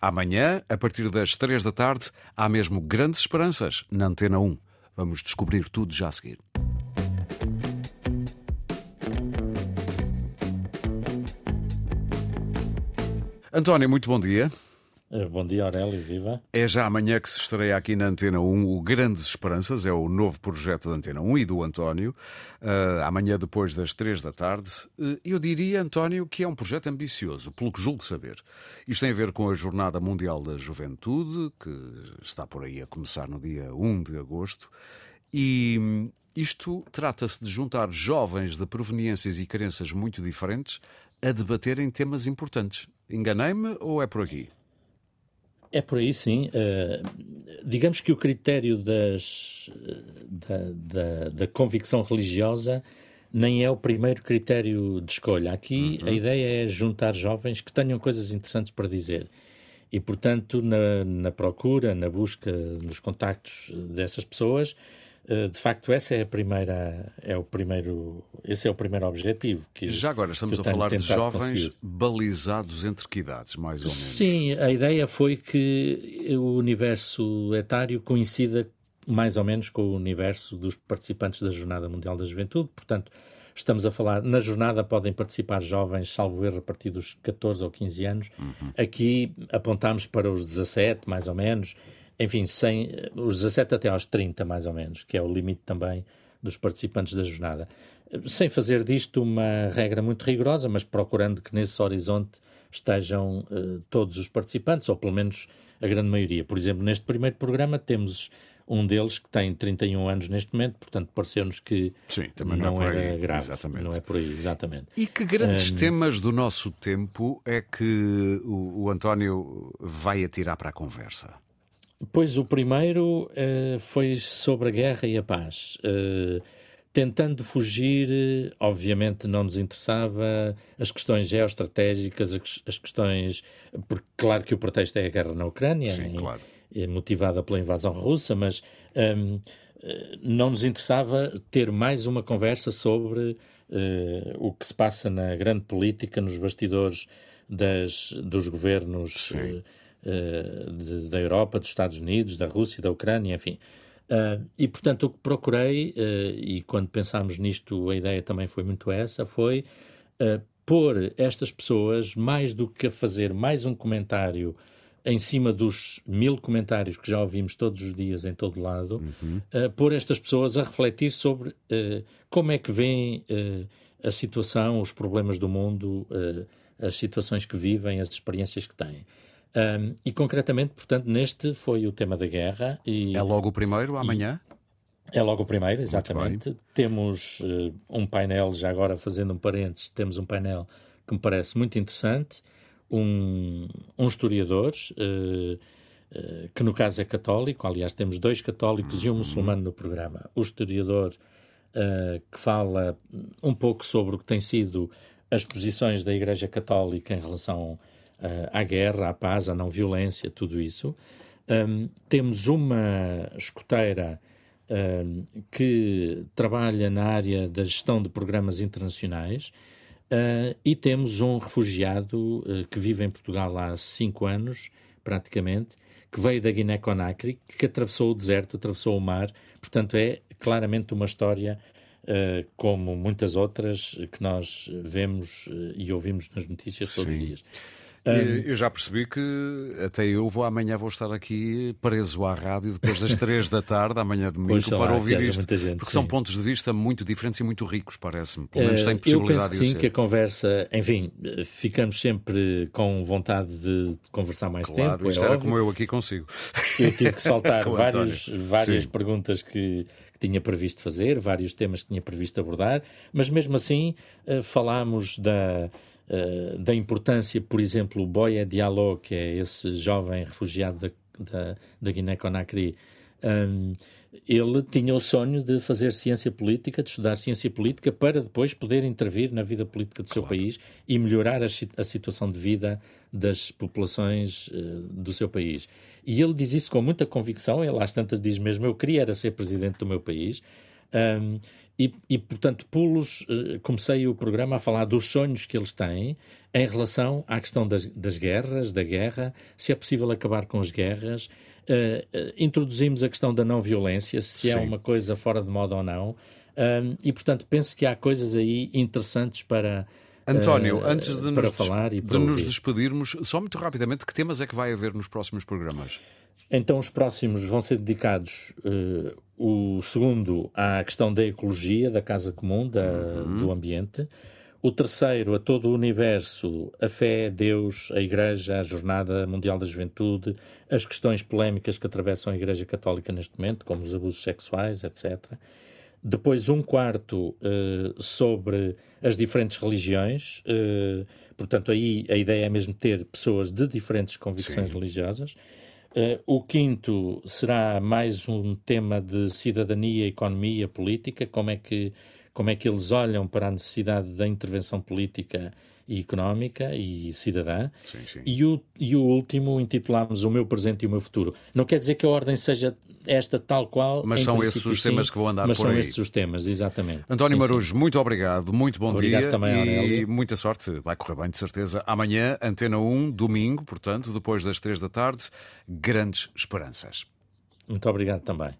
Amanhã, a partir das três da tarde, há mesmo grandes esperanças na Antena 1. Vamos descobrir tudo já a seguir. António, muito bom dia. Eh, bom dia, Aurélio, viva. É já amanhã que se estreia aqui na Antena 1 o Grandes Esperanças, é o novo projeto da Antena 1 e do António. Uh, amanhã, depois das três da tarde. Uh, eu diria, António, que é um projeto ambicioso, pelo que julgo saber. Isto tem a ver com a Jornada Mundial da Juventude, que está por aí a começar no dia 1 de agosto. E hum, isto trata-se de juntar jovens de proveniências e crenças muito diferentes a debaterem temas importantes. Enganei-me ou é por aqui? É por aí, sim. Uh, digamos que o critério das, da, da, da, convicção religiosa nem é o primeiro critério de escolha. Aqui uhum. a ideia é juntar jovens que tenham coisas interessantes para dizer. E, portanto, na, na procura, na busca, nos contactos dessas pessoas, eh, de facto, essa é a primeira, é o primeiro, esse é o primeiro objetivo. Que, Já agora estamos a falar de jovens conseguir. balizados entre que idades, mais ou menos? Sim, a ideia foi que o universo etário coincida mais ou menos com o universo dos participantes da Jornada Mundial da Juventude, portanto, estamos a falar, na jornada podem participar jovens, salvo erro, a partir dos 14 ou 15 anos. Uhum. Aqui apontamos para os 17, mais ou menos, enfim, sem, os 17 até aos 30, mais ou menos, que é o limite também dos participantes da jornada. Sem fazer disto uma regra muito rigorosa, mas procurando que nesse horizonte estejam uh, todos os participantes, ou pelo menos a grande maioria. Por exemplo, neste primeiro programa temos um deles que tem 31 anos neste momento, portanto pareceu-nos que Sim, também não, não é era grave. Exatamente. Não é por aí, exatamente. E que grandes um... temas do nosso tempo é que o, o António vai atirar para a conversa? Pois o primeiro uh, foi sobre a guerra e a paz. Uh, tentando fugir, obviamente não nos interessava as questões geoestratégicas, as questões. Porque, claro que o pretexto é a guerra na Ucrânia, Sim, claro. é motivada pela invasão russa, mas um, ehm, eh, não nos interessava ter mais uma conversa sobre uh, o que se passa na grande política, nos bastidores das, dos governos. Uh, uh, de, da Europa, dos Estados Unidos, da Rússia, da Ucrânia, enfim. Uh, e, portanto, o que procurei, uh, e quando pensámos nisto, a ideia também foi muito essa, foi pôr estas pessoas, mais do que a fazer mais um comentário em cima dos mil comentários que já ouvimos todos os dias em todo lado, uhum. uh, pôr estas pessoas a refletir sobre uh, como é que vêem uh, a situação, os problemas do mundo, as situações que vivem, as experiências que têm. Um, e concretamente, portanto, neste foi o tema da guerra. E, é logo o primeiro, amanhã? É logo o primeiro, exatamente. Temos uh, um painel, já agora fazendo um parênteses, temos um painel que me parece muito interessante, um, um historiador, uh, uh, que no caso é católico, aliás, temos dois católicos e um muçulmano no programa. O historiador que fala um pouco sobre o que tem sido as posições da Igreja Católica em relação à guerra, à paz, à não violência, tudo isso. Um, temos uma escoteira um, que trabalha na área da gestão de programas internacionais uh, e temos um refugiado uh, que vive em Portugal há cinco anos, praticamente, que veio da Guiné-Conakry, que atravessou o deserto, atravessou o mar, portanto é claramente uma história Uh, como muitas outras que nós vemos uh, e ouvimos nas notícias todos os dias. Eu já percebi que até eu vou amanhã vou estar aqui preso à rádio depois das três da tarde, amanhã domingo, para ouvir isto. Gente, porque sim. são pontos de vista muito diferentes e muito ricos, parece-me. Pelo menos tem possibilidade eu penso, sim, que a conversa, enfim, ficamos sempre com vontade de conversar mais claro, tempo. Isto é era óbvio. como eu aqui consigo. Eu tive que saltar vários, várias sim. perguntas que, tinha previsto fazer, vários temas que tinha previsto abordar, mas mesmo assim uh, falámos da eh, da importância, por exemplo, o Boya Diallo, que é esse jovem refugiado da, da, da Guiné-Conakry, um, ele tinha o sonho de fazer ciência política, de estudar ciência política, para depois poder intervir na vida política do seu claro. país e melhorar a, a, situação de vida das populações uh, do seu país. E ele diz isso com muita convicção, ele às tantas diz mesmo, eu queria era ser presidente do meu país, Um, e, e, portanto, pulos, uh, comecei o programa a falar dos sonhos que eles têm em relação à questão das, das guerras, da guerra, se é possível acabar com as guerras. Uh, uh, introduzimos a questão da não violência, se é Sim. é uma coisa fora de moda ou não. Um, e, portanto, penso que há coisas aí interessantes para. António, antes de, nos, falar e de nos despedirmos, só muito rapidamente, que temas é que vai haver nos próximos programas? Então, os próximos vão ser dedicados, uh, o segundo, à questão da ecologia, da casa comum, da, uhum. do ambiente. O terceiro, a todo o universo, a fé, Deus, a Igreja, a Jornada Mundial da Juventude, as questões polémicas que atravessam a Igreja Católica neste momento, como os abusos sexuais, etc. Depois, um quarto uh, sobre as diferentes religiões. Uh, portanto, aí a ideia é mesmo ter pessoas de diferentes convicções Sim. religiosas. Uh, o quinto será mais um tema de cidadania, economia, política, como é que, como é que eles olham para a necessidade da intervenção política e económica e cidadã. Sim, sim. E, o, e o último intitulámos O Meu Presente e o Meu Futuro. Não quer dizer que a ordem seja esta tal qual. Mas são esses os sim, temas que vão andar por aí. Mas são esses os temas, exatamente. António Marujo, muito obrigado, muito bom obrigado dia. Também, e Aurélio. muita sorte, vai correr bem de certeza. Amanhã, Antena 1, domingo, portanto, depois das três da tarde, grandes esperanças. Muito obrigado também.